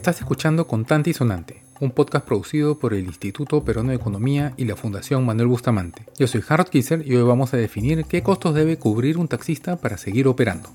Estás escuchando Contante y Sonante, un podcast producido por el Instituto Peruano de Economía y la Fundación Manuel Bustamante. Yo soy Harold Kisser y hoy vamos a definir qué costos debe cubrir un taxista para seguir operando.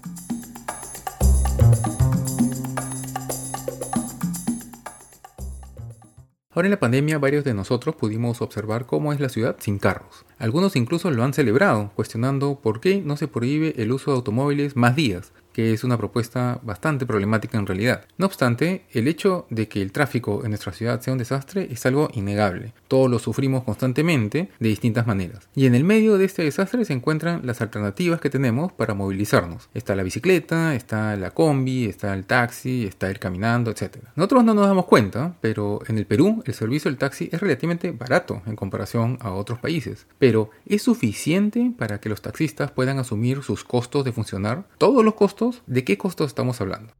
Ahora en la pandemia varios de nosotros pudimos observar cómo es la ciudad sin carros. Algunos incluso lo han celebrado, cuestionando por qué no se prohíbe el uso de automóviles más días, que es una propuesta bastante problemática en realidad. No obstante, el hecho de que el tráfico en nuestra ciudad sea un desastre es algo innegable. Todos lo sufrimos constantemente de distintas maneras. Y en el medio de este desastre se encuentran las alternativas que tenemos para movilizarnos. Está la bicicleta, está la combi, está el taxi, está el caminando, etc. Nosotros no nos damos cuenta, pero en el Perú el servicio del taxi es relativamente barato en comparación a otros países. Pero ¿es suficiente para que los taxistas puedan asumir sus costos de funcionar? ¿Todos los costos? ¿De qué costos estamos hablando?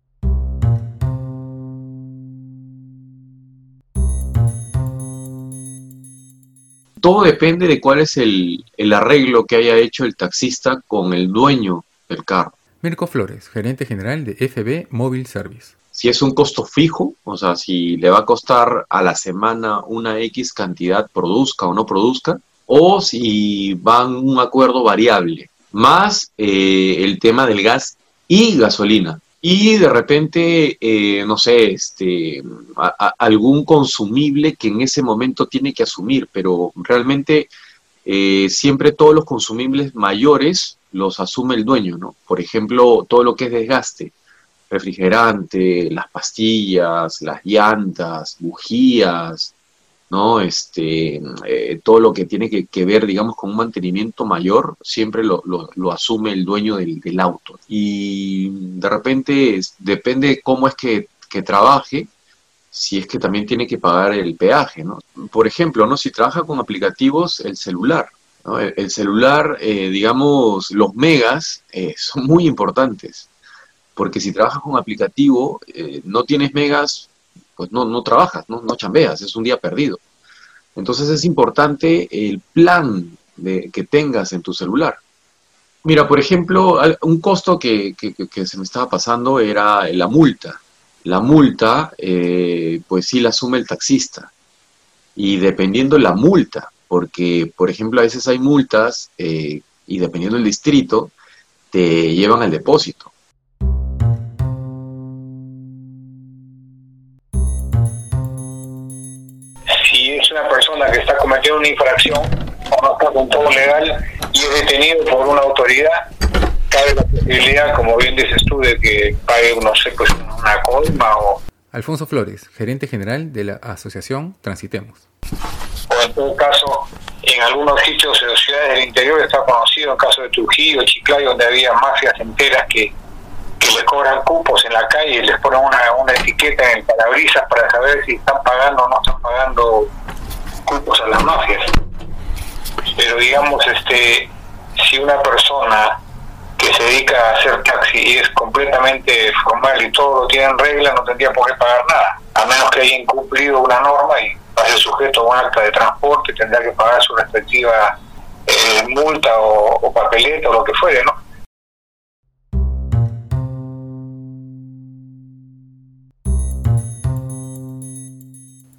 Todo depende de cuál es el, arreglo que haya hecho el taxista con el dueño del carro. Mirko Flores, gerente general de FB Mobile Service. Si es un costo fijo, o sea, si le va a costar a la semana una X cantidad, produzca o no produzca, o si van un acuerdo variable, más eh, el tema del gas y gasolina. Y de repente, eh, no sé, este, algún consumible que en ese momento tiene que asumir, pero realmente eh, siempre todos los consumibles mayores los asume el dueño, ¿no? Por ejemplo, todo lo que es desgaste, refrigerante, las pastillas, las llantas, bujías, ¿no? Este, eh, todo lo que tiene que, ver, digamos, con un mantenimiento mayor, siempre lo, lo, asume el dueño del, del, auto. Y de repente, depende cómo es que, que, trabaje, si es que también tiene que pagar el peaje, ¿no? Por ejemplo, ¿no? Si trabaja con aplicativos, el celular. El, celular, eh, digamos, los megas eh, son muy importantes, porque si trabajas con aplicativo, no tienes megas, pues no, no trabajas, no, no chambeas, es un día perdido. Entonces es importante el plan de, que tengas en tu celular. Mira, por ejemplo, un costo que, se me estaba pasando era la multa. La multa, eh, pues sí la asume el taxista. Y dependiendo la multa, porque, por ejemplo, a veces hay multas eh, y dependiendo del distrito, te llevan al depósito. Una infracción o no está con todo legal y es detenido por una autoridad, cabe la posibilidad, como bien dices tú, de que pague, no sé, pues una colma o... Alfonso Flores, gerente general de la asociación Transitemos. O en todo caso, en algunos sitios las ciudades del interior está conocido, en caso de Trujillo, Chiclayo, donde había mafias enteras que que les cobran cupos en la calle y les ponen una, una etiqueta en el parabrisas para saber si están pagando o no están pagando a las mafias. Pero digamos, este, si una persona que se dedica a hacer taxi y es completamente formal y todo lo tiene en regla, no tendría por qué pagar nada, a menos que haya incumplido una norma y pase sujeto a un acta de transporte, tendrá que pagar su respectiva eh, multa o, o papeleta o lo que fuere, ¿no?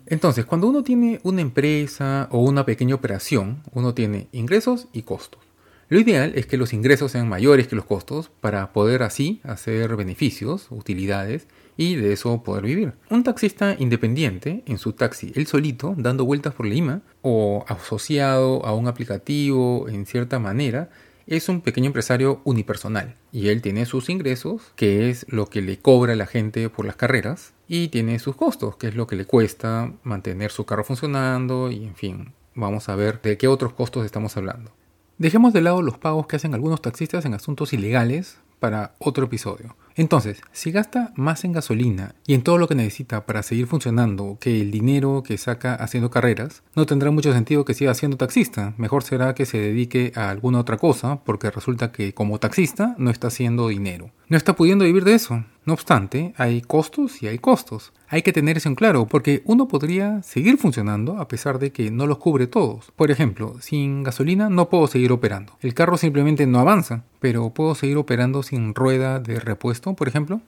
Entonces, cuando uno tiene una empresa o una pequeña operación, uno tiene ingresos y costos. Lo ideal es que los ingresos sean mayores que los costos para poder así hacer beneficios, utilidades y de eso poder vivir. Un taxista independiente en su taxi, él solito, dando vueltas por Lima o asociado a un aplicativo en cierta manera, es un pequeño empresario unipersonal y él tiene sus ingresos, que es lo que le cobra la gente por las carreras, y tiene sus costos, que es lo que le cuesta mantener su carro funcionando y en fin, vamos a ver de qué otros costos estamos hablando. Dejemos de lado los pagos que hacen algunos taxistas en asuntos ilegales para otro episodio. Entonces, si gasta más en gasolina y en todo lo que necesita para seguir funcionando que el dinero que saca haciendo carreras, no tendrá mucho sentido que siga siendo taxista. Mejor será que se dedique a alguna otra cosa porque resulta que como taxista no está haciendo dinero. No está pudiendo vivir de eso. No obstante, hay costos y hay costos. Hay que tener eso en claro, porque uno podría seguir funcionando a pesar de que no los cubre todos. Por ejemplo, sin gasolina no puedo seguir operando. El carro simplemente no avanza, pero puedo seguir operando sin rueda de repuesto, por ejemplo.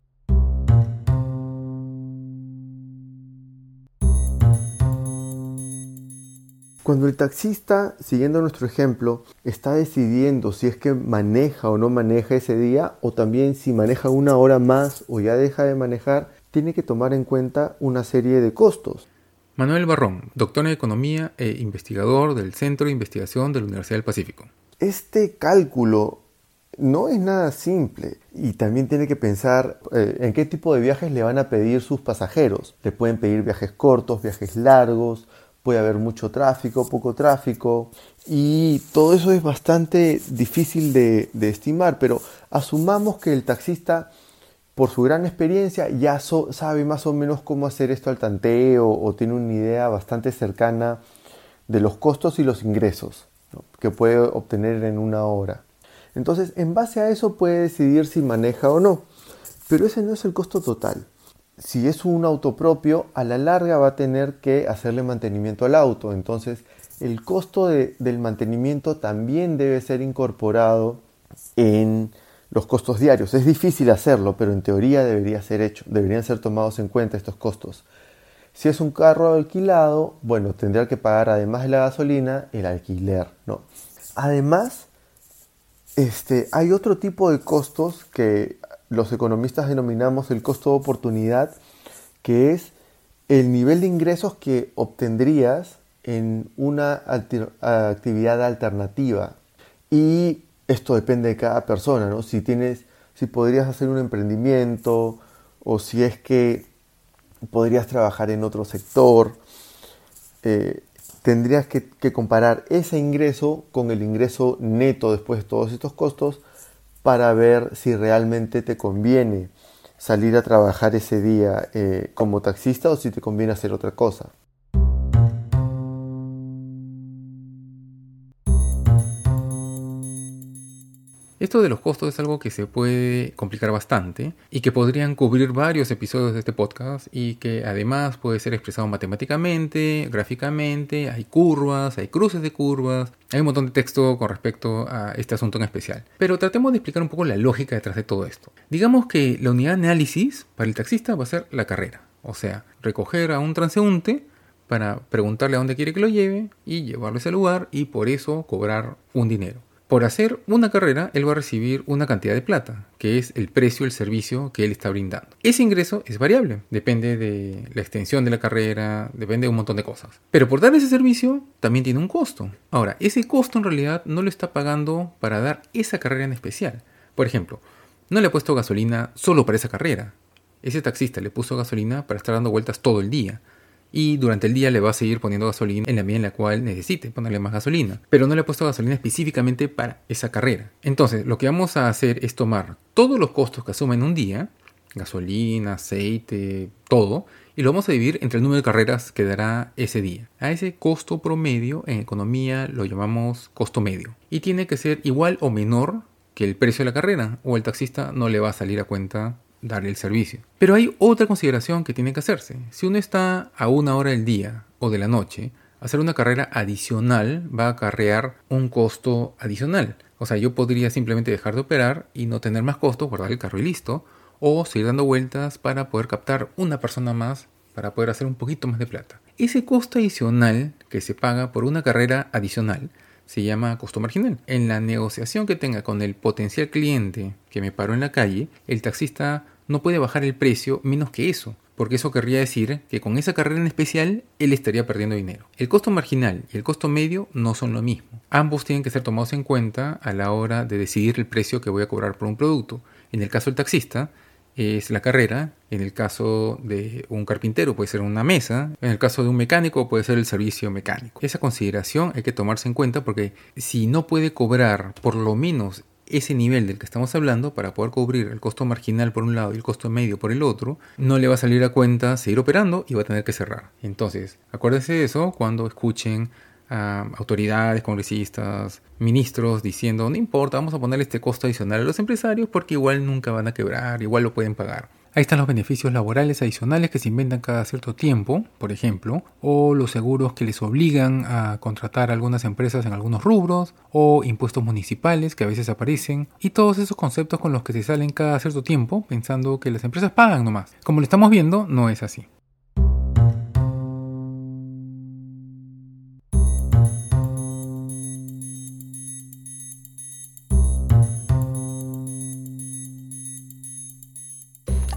Cuando el taxista, siguiendo nuestro ejemplo, está decidiendo si es que maneja o no maneja ese día, o también si maneja una hora más o ya deja de manejar, tiene que tomar en cuenta una serie de costos. Manuel Barrón, doctor en Economía e investigador del Centro de Investigación de la Universidad del Pacífico. Este cálculo no es nada simple y también tiene que pensar eh, en qué tipo de viajes le van a pedir sus pasajeros. Le pueden pedir viajes cortos, viajes largos, puede haber mucho tráfico, poco tráfico y todo eso es bastante difícil de, estimar, pero asumamos que el taxista por su gran experiencia ya sabe más o menos cómo hacer esto al tanteo o tiene una idea bastante cercana de los costos y los ingresos que puede obtener en una hora. Entonces, en base a eso puede decidir si maneja o no. Pero ese no es el costo total. Si es un auto propio, a la larga va a tener que hacerle mantenimiento al auto. Entonces, el costo del mantenimiento también debe ser incorporado en los costos diarios. Es difícil hacerlo, pero en teoría debería ser hecho. Deberían ser tomados en cuenta estos costos. Si es un carro alquilado, bueno, tendrá que pagar además de la gasolina el alquiler, ¿no? Además, este, hay otro tipo de costos que los economistas denominamos el costo de oportunidad, que es el nivel de ingresos que obtendrías en una actividad alternativa. Y esto depende de cada persona, ¿no? Si tienes, si podrías hacer un emprendimiento o si es que podrías trabajar en otro sector. Eh, tendrías que, comparar ese ingreso con el ingreso neto después de todos estos costos para ver si realmente te conviene salir a trabajar ese día eh, como taxista o si te conviene hacer otra cosa. Esto de los costos es algo que se puede complicar bastante y que podrían cubrir varios episodios de este podcast y que además puede ser expresado matemáticamente, gráficamente, hay curvas, hay cruces de curvas, hay un montón de texto con respecto a este asunto en especial. Pero tratemos de explicar un poco la lógica detrás de todo esto. Digamos que la unidad de análisis para el taxista va a ser la carrera, o sea, recoger a un transeúnte para preguntarle a dónde quiere que lo lleve y llevarlo a ese lugar y por eso cobrar un dinero. Por hacer una carrera, él va a recibir una cantidad de plata, que es el precio del servicio que él está brindando. Ese ingreso es variable, depende de la extensión de la carrera, depende de un montón de cosas. Pero por dar ese servicio, también tiene un costo. Ahora, ese costo en realidad no lo está pagando para dar esa carrera en especial. Por ejemplo, no le ha puesto gasolina solo para esa carrera. Ese taxista le puso gasolina para estar dando vueltas todo el día y durante el día le va a seguir poniendo gasolina en la medida en la cual necesite ponerle más gasolina. Pero no le ha puesto gasolina específicamente para esa carrera. Entonces, lo que vamos a hacer es tomar todos los costos que asume en un día, gasolina, aceite, todo, y lo vamos a dividir entre el número de carreras que dará ese día. A ese costo promedio en economía lo llamamos costo medio. Y tiene que ser igual o menor que el precio de la carrera, o el taxista no le va a salir a cuenta darle el servicio. Pero hay otra consideración que tiene que hacerse. Si uno está a una hora del día o de la noche, hacer una carrera adicional va a acarrear un costo adicional. O sea, yo podría simplemente dejar de operar y no tener más costo, guardar el carro y listo, o seguir dando vueltas para poder captar una persona más para poder hacer un poquito más de plata. Ese costo adicional que se paga por una carrera adicional se llama costo marginal. En la negociación que tenga con el potencial cliente que me paró en la calle, el taxista no puede bajar el precio menos que eso, porque eso querría decir que con esa carrera en especial él estaría perdiendo dinero. El costo marginal y el costo medio no son lo mismo. Ambos tienen que ser tomados en cuenta a la hora de decidir el precio que voy a cobrar por un producto. En el caso del taxista, es la carrera, en el caso de un carpintero puede ser una mesa, en el caso de un mecánico puede ser el servicio mecánico. Esa consideración hay que tomarse en cuenta porque si no puede cobrar por lo menos ese nivel del que estamos hablando para poder cubrir el costo marginal por un lado y el costo medio por el otro, no le va a salir a cuenta seguir operando y va a tener que cerrar. Entonces, acuérdense de eso cuando escuchen autoridades, congresistas, ministros diciendo, no importa, vamos a poner este costo adicional a los empresarios porque igual nunca van a quebrar, igual lo pueden pagar. Ahí están los beneficios laborales adicionales que se inventan cada cierto tiempo, por ejemplo, o los seguros que les obligan a contratar algunas empresas en algunos rubros, o impuestos municipales que a veces aparecen, y todos esos conceptos con los que se salen cada cierto tiempo pensando que las empresas pagan nomás. Como lo estamos viendo, no es así.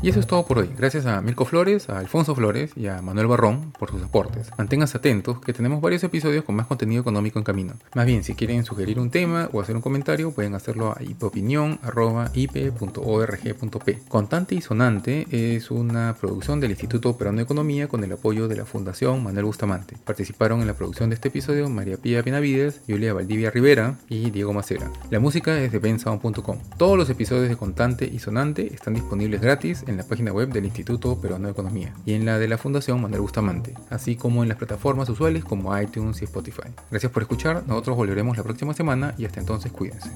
Eso es todo por hoy. Gracias a Mirko Flores, a Alfonso Flores y a Manuel Barrón por sus aportes. Manténganse atentos que tenemos varios episodios con más contenido económico en camino. Más bien, si quieren sugerir un tema o hacer un comentario, pueden hacerlo a ipopinión.org.p. Contante y Sonante es una producción del Instituto Peruano de Economía con el apoyo de la Fundación Manuel Bustamante. Participaron en la producción de este episodio María Pía Benavides, Julia Valdivia Rivera y Diego Macera. La música es de bensound.com. Todos los episodios de Contante y Sonante están disponibles gratis en la página web del Instituto Peruano de Economía y en la de la Fundación Manuel Bustamante, así como en las plataformas usuales como iTunes y Spotify. Gracias por escuchar, nosotros volveremos la próxima semana y hasta entonces cuídense.